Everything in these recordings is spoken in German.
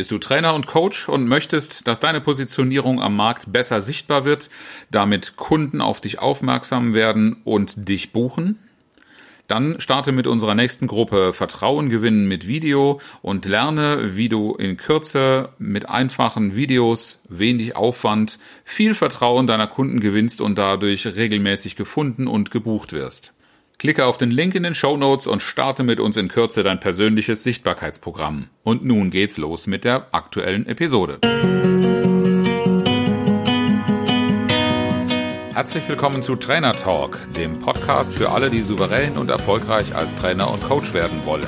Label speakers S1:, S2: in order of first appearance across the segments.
S1: Bist du Trainer und Coach und möchtest, dass deine Positionierung am Markt besser sichtbar wird, damit Kunden auf dich aufmerksam werden und dich buchen? Dann starte mit unserer nächsten Gruppe Vertrauen gewinnen mit Video und lerne, wie du in Kürze mit einfachen Videos, wenig Aufwand, viel Vertrauen deiner Kunden gewinnst und dadurch regelmäßig gefunden und gebucht wirst. Klicke auf den Link in den Show Notes und starte mit uns in Kürze dein persönliches Sichtbarkeitsprogramm. Und nun geht's los mit der aktuellen Episode. Herzlich willkommen zu Trainer Talk, dem Podcast für alle, die souverän und erfolgreich als Trainer und Coach werden wollen.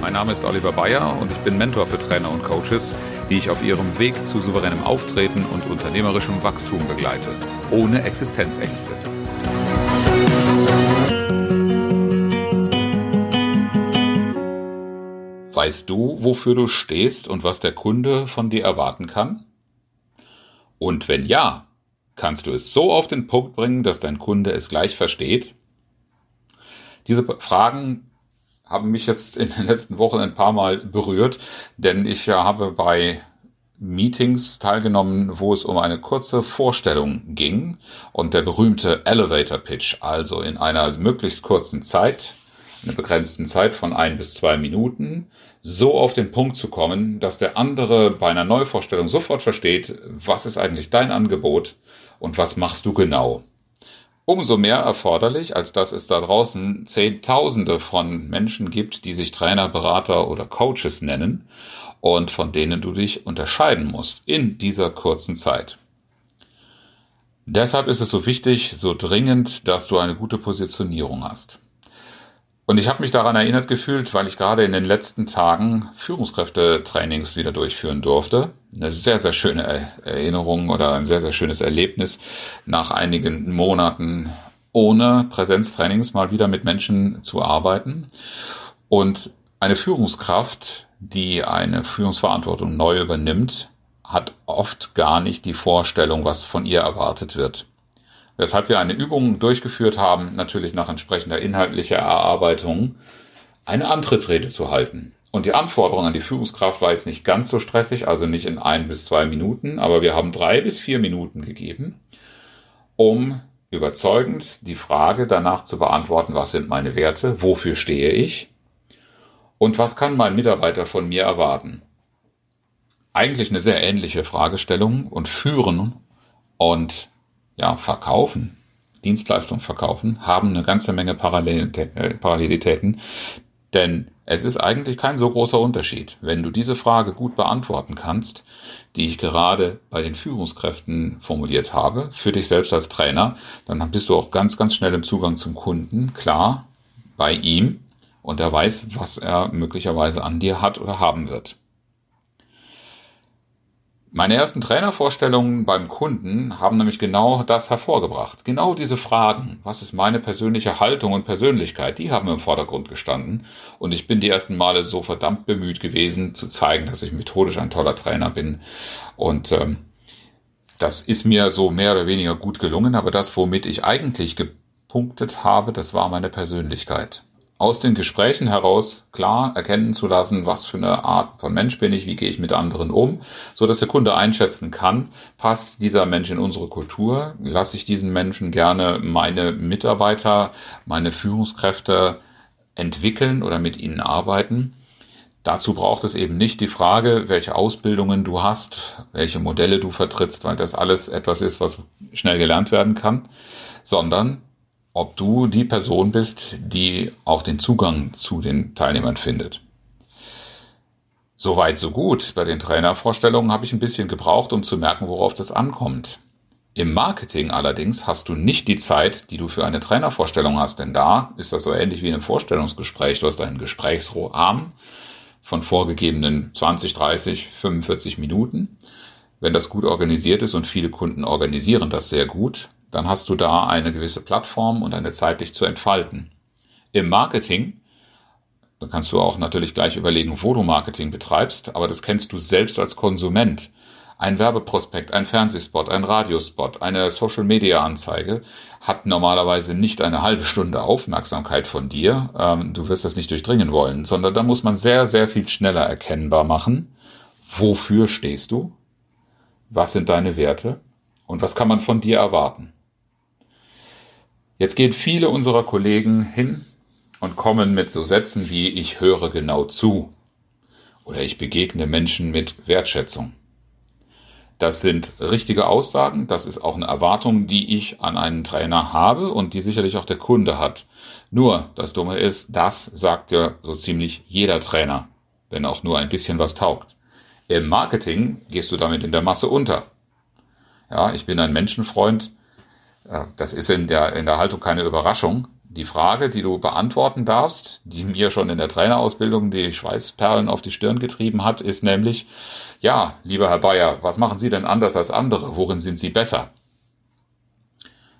S1: Mein Name ist Oliver Bayer und ich bin Mentor für Trainer und Coaches, die ich auf ihrem Weg zu souveränem Auftreten und unternehmerischem Wachstum begleite, ohne Existenzängste. Weißt du, wofür du stehst und was der Kunde von dir erwarten kann? Und wenn ja, kannst du es so auf den Punkt bringen, dass dein Kunde es gleich versteht? Diese Fragen haben mich jetzt in den letzten Wochen ein paar Mal berührt, denn ich habe bei Meetings teilgenommen, wo es um eine kurze Vorstellung ging und der berühmte Elevator Pitch, also in einer möglichst kurzen Zeit einer begrenzten Zeit von ein bis zwei Minuten so auf den Punkt zu kommen, dass der andere bei einer Neuvorstellung sofort versteht, was ist eigentlich dein Angebot und was machst du genau. Umso mehr erforderlich, als dass es da draußen Zehntausende von Menschen gibt, die sich Trainer, Berater oder Coaches nennen und von denen du dich unterscheiden musst in dieser kurzen Zeit. Deshalb ist es so wichtig, so dringend, dass du eine gute Positionierung hast. Und ich habe mich daran erinnert gefühlt, weil ich gerade in den letzten Tagen Führungskräftetrainings wieder durchführen durfte. Eine sehr, sehr schöne Erinnerung oder ein sehr, sehr schönes Erlebnis nach einigen Monaten ohne Präsenztrainings mal wieder mit Menschen zu arbeiten. Und eine Führungskraft, die eine Führungsverantwortung neu übernimmt, hat oft gar nicht die Vorstellung, was von ihr erwartet wird weshalb wir eine Übung durchgeführt haben, natürlich nach entsprechender inhaltlicher Erarbeitung, eine Antrittsrede zu halten. Und die Anforderung an die Führungskraft war jetzt nicht ganz so stressig, also nicht in ein bis zwei Minuten, aber wir haben drei bis vier Minuten gegeben, um überzeugend die Frage danach zu beantworten, was sind meine Werte, wofür stehe ich und was kann mein Mitarbeiter von mir erwarten. Eigentlich eine sehr ähnliche Fragestellung und führen und ja, verkaufen, Dienstleistungen verkaufen, haben eine ganze Menge äh, Parallelitäten. Denn es ist eigentlich kein so großer Unterschied. Wenn du diese Frage gut beantworten kannst, die ich gerade bei den Führungskräften formuliert habe, für dich selbst als Trainer, dann bist du auch ganz, ganz schnell im Zugang zum Kunden, klar, bei ihm und er weiß, was er möglicherweise an dir hat oder haben wird. Meine ersten Trainervorstellungen beim Kunden haben nämlich genau das hervorgebracht. Genau diese Fragen, was ist meine persönliche Haltung und Persönlichkeit, die haben im Vordergrund gestanden. Und ich bin die ersten Male so verdammt bemüht gewesen, zu zeigen, dass ich methodisch ein toller Trainer bin. Und ähm, das ist mir so mehr oder weniger gut gelungen, aber das, womit ich eigentlich gepunktet habe, das war meine Persönlichkeit aus den Gesprächen heraus klar erkennen zu lassen, was für eine Art von Mensch bin ich, wie gehe ich mit anderen um, so dass der Kunde einschätzen kann, passt dieser Mensch in unsere Kultur, lasse ich diesen Menschen gerne meine Mitarbeiter, meine Führungskräfte entwickeln oder mit ihnen arbeiten. Dazu braucht es eben nicht die Frage, welche Ausbildungen du hast, welche Modelle du vertrittst, weil das alles etwas ist, was schnell gelernt werden kann, sondern ob du die Person bist, die auch den Zugang zu den Teilnehmern findet. Soweit, so gut. Bei den Trainervorstellungen habe ich ein bisschen gebraucht, um zu merken, worauf das ankommt. Im Marketing allerdings hast du nicht die Zeit, die du für eine Trainervorstellung hast, denn da ist das so ähnlich wie in einem Vorstellungsgespräch. Du hast einen Gesprächsrahmen von vorgegebenen 20, 30, 45 Minuten. Wenn das gut organisiert ist und viele Kunden organisieren das sehr gut, dann hast du da eine gewisse Plattform und eine Zeit, dich zu entfalten. Im Marketing, da kannst du auch natürlich gleich überlegen, wo du Marketing betreibst, aber das kennst du selbst als Konsument. Ein Werbeprospekt, ein Fernsehspot, ein Radiospot, eine Social-Media-Anzeige hat normalerweise nicht eine halbe Stunde Aufmerksamkeit von dir. Ähm, du wirst das nicht durchdringen wollen, sondern da muss man sehr, sehr viel schneller erkennbar machen. Wofür stehst du? Was sind deine Werte? Und was kann man von dir erwarten? Jetzt gehen viele unserer Kollegen hin und kommen mit so Sätzen wie ich höre genau zu oder ich begegne Menschen mit Wertschätzung. Das sind richtige Aussagen, das ist auch eine Erwartung, die ich an einen Trainer habe und die sicherlich auch der Kunde hat. Nur, das Dumme ist, das sagt ja so ziemlich jeder Trainer, wenn auch nur ein bisschen was taugt. Im Marketing gehst du damit in der Masse unter. Ja, ich bin ein Menschenfreund. Das ist in der, in der Haltung keine Überraschung. Die Frage, die du beantworten darfst, die mir schon in der Trainerausbildung die Schweißperlen auf die Stirn getrieben hat, ist nämlich, ja, lieber Herr Bayer, was machen Sie denn anders als andere? Worin sind Sie besser?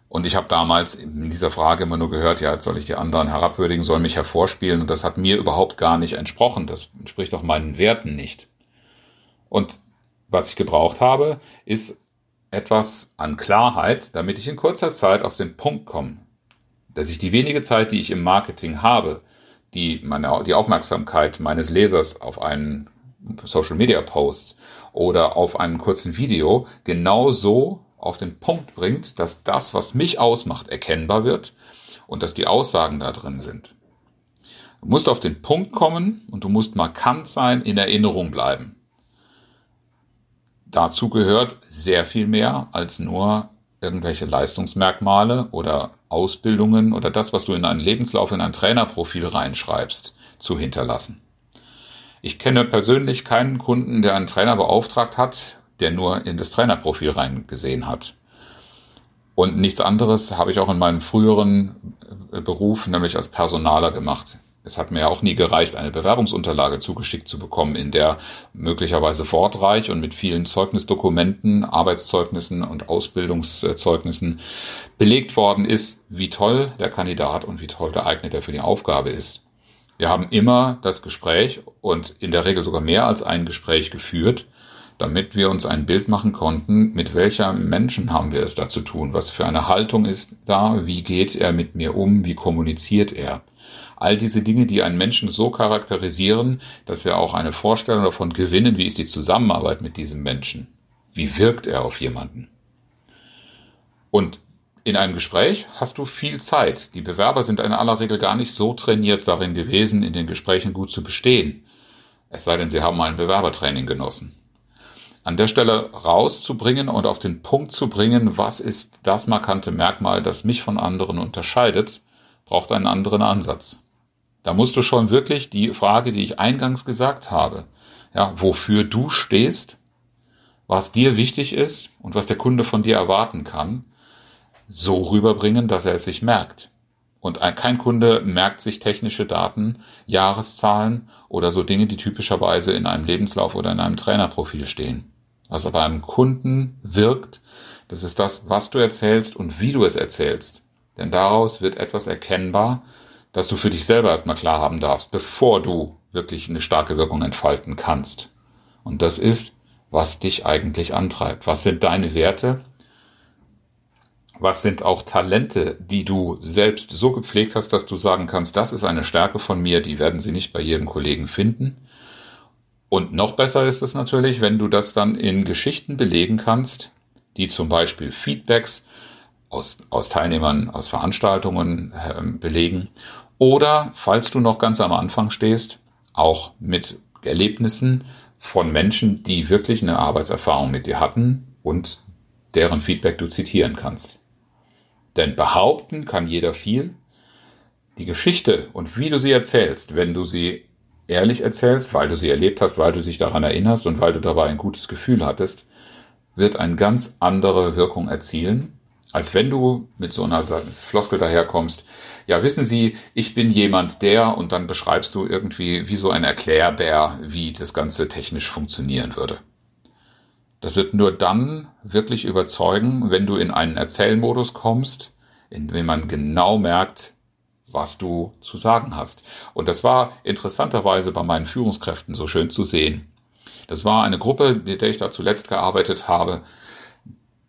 S1: Und ich habe damals in dieser Frage immer nur gehört, ja, soll ich die anderen herabwürdigen, soll mich hervorspielen. Und das hat mir überhaupt gar nicht entsprochen. Das entspricht auch meinen Werten nicht. Und was ich gebraucht habe, ist etwas an Klarheit, damit ich in kurzer Zeit auf den Punkt komme dass ich die wenige Zeit, die ich im Marketing habe, die, meine, die Aufmerksamkeit meines Lesers auf einen Social Media Posts oder auf einen kurzen Video genau so auf den Punkt bringt, dass das, was mich ausmacht, erkennbar wird und dass die Aussagen da drin sind. Du musst auf den Punkt kommen und du musst markant sein, in Erinnerung bleiben. Dazu gehört sehr viel mehr als nur irgendwelche Leistungsmerkmale oder Ausbildungen oder das, was du in einen Lebenslauf, in ein Trainerprofil reinschreibst, zu hinterlassen. Ich kenne persönlich keinen Kunden, der einen Trainer beauftragt hat, der nur in das Trainerprofil reingesehen hat. Und nichts anderes habe ich auch in meinem früheren Beruf, nämlich als Personaler gemacht. Es hat mir ja auch nie gereicht, eine Bewerbungsunterlage zugeschickt zu bekommen, in der möglicherweise wortreich und mit vielen Zeugnisdokumenten, Arbeitszeugnissen und Ausbildungszeugnissen belegt worden ist, wie toll der Kandidat und wie toll geeignet er für die Aufgabe ist. Wir haben immer das Gespräch und in der Regel sogar mehr als ein Gespräch geführt, damit wir uns ein Bild machen konnten, mit welcher Menschen haben wir es da zu tun, was für eine Haltung ist da, wie geht er mit mir um, wie kommuniziert er. All diese Dinge, die einen Menschen so charakterisieren, dass wir auch eine Vorstellung davon gewinnen, wie ist die Zusammenarbeit mit diesem Menschen. Wie wirkt er auf jemanden? Und in einem Gespräch hast du viel Zeit. Die Bewerber sind in aller Regel gar nicht so trainiert darin gewesen, in den Gesprächen gut zu bestehen. Es sei denn, sie haben ein Bewerbertraining genossen. An der Stelle rauszubringen und auf den Punkt zu bringen, was ist das markante Merkmal, das mich von anderen unterscheidet, braucht einen anderen Ansatz. Da musst du schon wirklich die Frage, die ich eingangs gesagt habe, ja, wofür du stehst, was dir wichtig ist und was der Kunde von dir erwarten kann, so rüberbringen, dass er es sich merkt. Und kein Kunde merkt sich technische Daten, Jahreszahlen oder so Dinge, die typischerweise in einem Lebenslauf oder in einem Trainerprofil stehen. Was aber einem Kunden wirkt, das ist das, was du erzählst und wie du es erzählst. Denn daraus wird etwas erkennbar, das du für dich selber erstmal klar haben darfst, bevor du wirklich eine starke Wirkung entfalten kannst. Und das ist, was dich eigentlich antreibt. Was sind deine Werte? Was sind auch Talente, die du selbst so gepflegt hast, dass du sagen kannst, das ist eine Stärke von mir, die werden sie nicht bei jedem Kollegen finden. Und noch besser ist es natürlich, wenn du das dann in Geschichten belegen kannst, die zum Beispiel Feedbacks aus, aus Teilnehmern aus Veranstaltungen äh, belegen oder, falls du noch ganz am Anfang stehst, auch mit Erlebnissen von Menschen, die wirklich eine Arbeitserfahrung mit dir hatten und deren Feedback du zitieren kannst. Denn behaupten kann jeder viel. Die Geschichte und wie du sie erzählst, wenn du sie ehrlich erzählst, weil du sie erlebt hast, weil du dich daran erinnerst und weil du dabei ein gutes Gefühl hattest, wird eine ganz andere Wirkung erzielen, als wenn du mit so einer Floskel daherkommst, ja, wissen Sie, ich bin jemand der und dann beschreibst du irgendwie wie so ein Erklärbär, wie das Ganze technisch funktionieren würde. Das wird nur dann wirklich überzeugen, wenn du in einen Erzählmodus kommst, in dem man genau merkt, was du zu sagen hast. Und das war interessanterweise bei meinen Führungskräften so schön zu sehen. Das war eine Gruppe, mit der ich da zuletzt gearbeitet habe.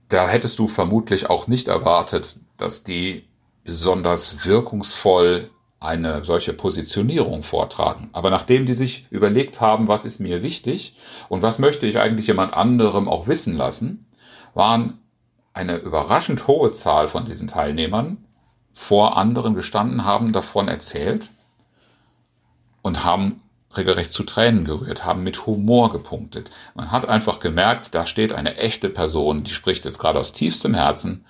S1: Da hättest du vermutlich auch nicht erwartet, dass die besonders wirkungsvoll eine solche Positionierung vortragen. Aber nachdem die sich überlegt haben, was ist mir wichtig und was möchte ich eigentlich jemand anderem auch wissen lassen, waren eine überraschend hohe Zahl von diesen Teilnehmern vor anderen gestanden, haben davon erzählt und haben regelrecht zu Tränen gerührt, haben mit Humor gepunktet. Man hat einfach gemerkt, da steht eine echte Person, die spricht jetzt gerade aus tiefstem Herzen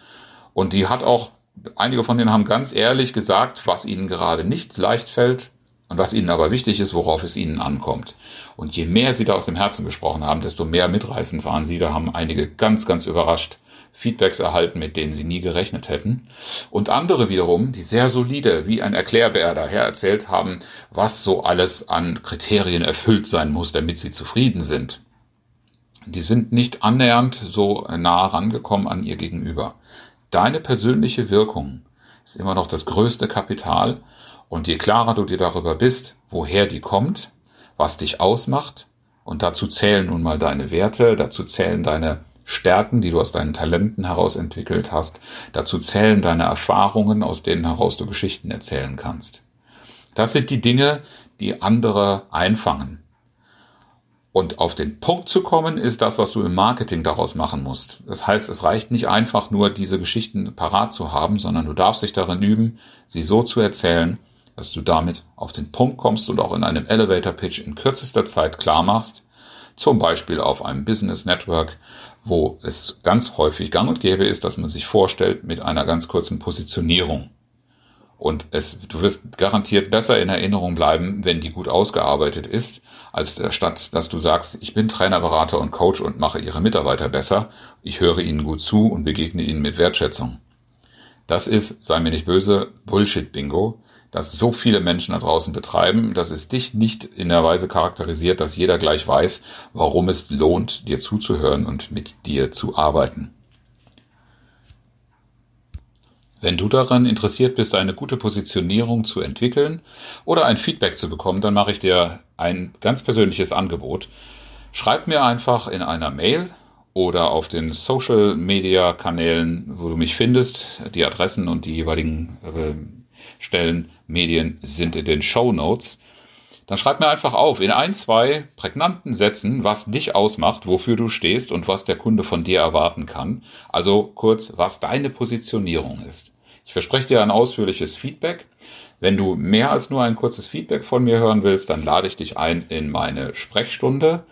S1: und die hat auch, einige von denen haben ganz ehrlich gesagt, was ihnen gerade nicht leicht fällt und was ihnen aber wichtig ist, worauf es ihnen ankommt. Und je mehr sie da aus dem Herzen gesprochen haben, desto mehr mitreißend waren sie. Da haben einige ganz, ganz überrascht Feedbacks erhalten, mit denen sie nie gerechnet hätten. Und andere wiederum, die sehr solide, wie ein Erklärbär daher erzählt haben, was so alles an Kriterien erfüllt sein muss, damit sie zufrieden sind. Die sind nicht annähernd so nah rangekommen an ihr Gegenüber. Deine persönliche Wirkung ist immer noch das größte Kapital. Und je klarer du dir darüber bist, woher die kommt, was dich ausmacht, und dazu zählen nun mal deine Werte, dazu zählen deine Stärken, die du aus deinen Talenten heraus entwickelt hast. Dazu zählen deine Erfahrungen, aus denen heraus du Geschichten erzählen kannst. Das sind die Dinge, die andere einfangen. Und auf den Punkt zu kommen, ist das, was du im Marketing daraus machen musst. Das heißt, es reicht nicht einfach nur, diese Geschichten parat zu haben, sondern du darfst dich darin üben, sie so zu erzählen, dass du damit auf den Punkt kommst und auch in einem Elevator Pitch in kürzester Zeit klar machst, zum Beispiel auf einem Business Network, wo es ganz häufig gang und gäbe ist, dass man sich vorstellt mit einer ganz kurzen Positionierung. Und es, du wirst garantiert besser in Erinnerung bleiben, wenn die gut ausgearbeitet ist, als statt, dass du sagst, ich bin Trainer, Berater und Coach und mache ihre Mitarbeiter besser. Ich höre ihnen gut zu und begegne ihnen mit Wertschätzung. Das ist, sei mir nicht böse, Bullshit-Bingo das so viele Menschen da draußen betreiben, dass es dich nicht in der Weise charakterisiert, dass jeder gleich weiß, warum es lohnt, dir zuzuhören und mit dir zu arbeiten. Wenn du daran interessiert bist, eine gute Positionierung zu entwickeln oder ein Feedback zu bekommen, dann mache ich dir ein ganz persönliches Angebot. Schreib mir einfach in einer Mail oder auf den Social Media Kanälen, wo du mich findest, die Adressen und die jeweiligen äh, Stellen, Medien sind in den Show Notes. Dann schreib mir einfach auf, in ein, zwei prägnanten Sätzen, was dich ausmacht, wofür du stehst und was der Kunde von dir erwarten kann. Also kurz, was deine Positionierung ist. Ich verspreche dir ein ausführliches Feedback. Wenn du mehr als nur ein kurzes Feedback von mir hören willst, dann lade ich dich ein in meine Sprechstunde.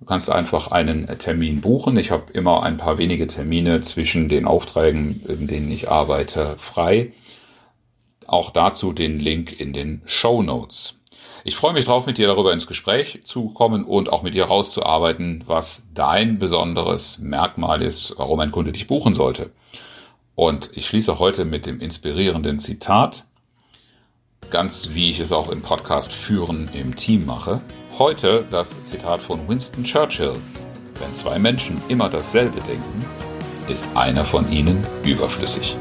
S1: Du kannst einfach einen Termin buchen. Ich habe immer ein paar wenige Termine zwischen den Aufträgen, in denen ich arbeite, frei. Auch dazu den Link in den Show Notes. Ich freue mich drauf, mit dir darüber ins Gespräch zu kommen und auch mit dir rauszuarbeiten, was dein besonderes Merkmal ist, warum ein Kunde dich buchen sollte. Und ich schließe heute mit dem inspirierenden Zitat, ganz wie ich es auch im Podcast Führen im Team mache. Heute das Zitat von Winston Churchill. Wenn zwei Menschen immer dasselbe denken, ist einer von ihnen überflüssig.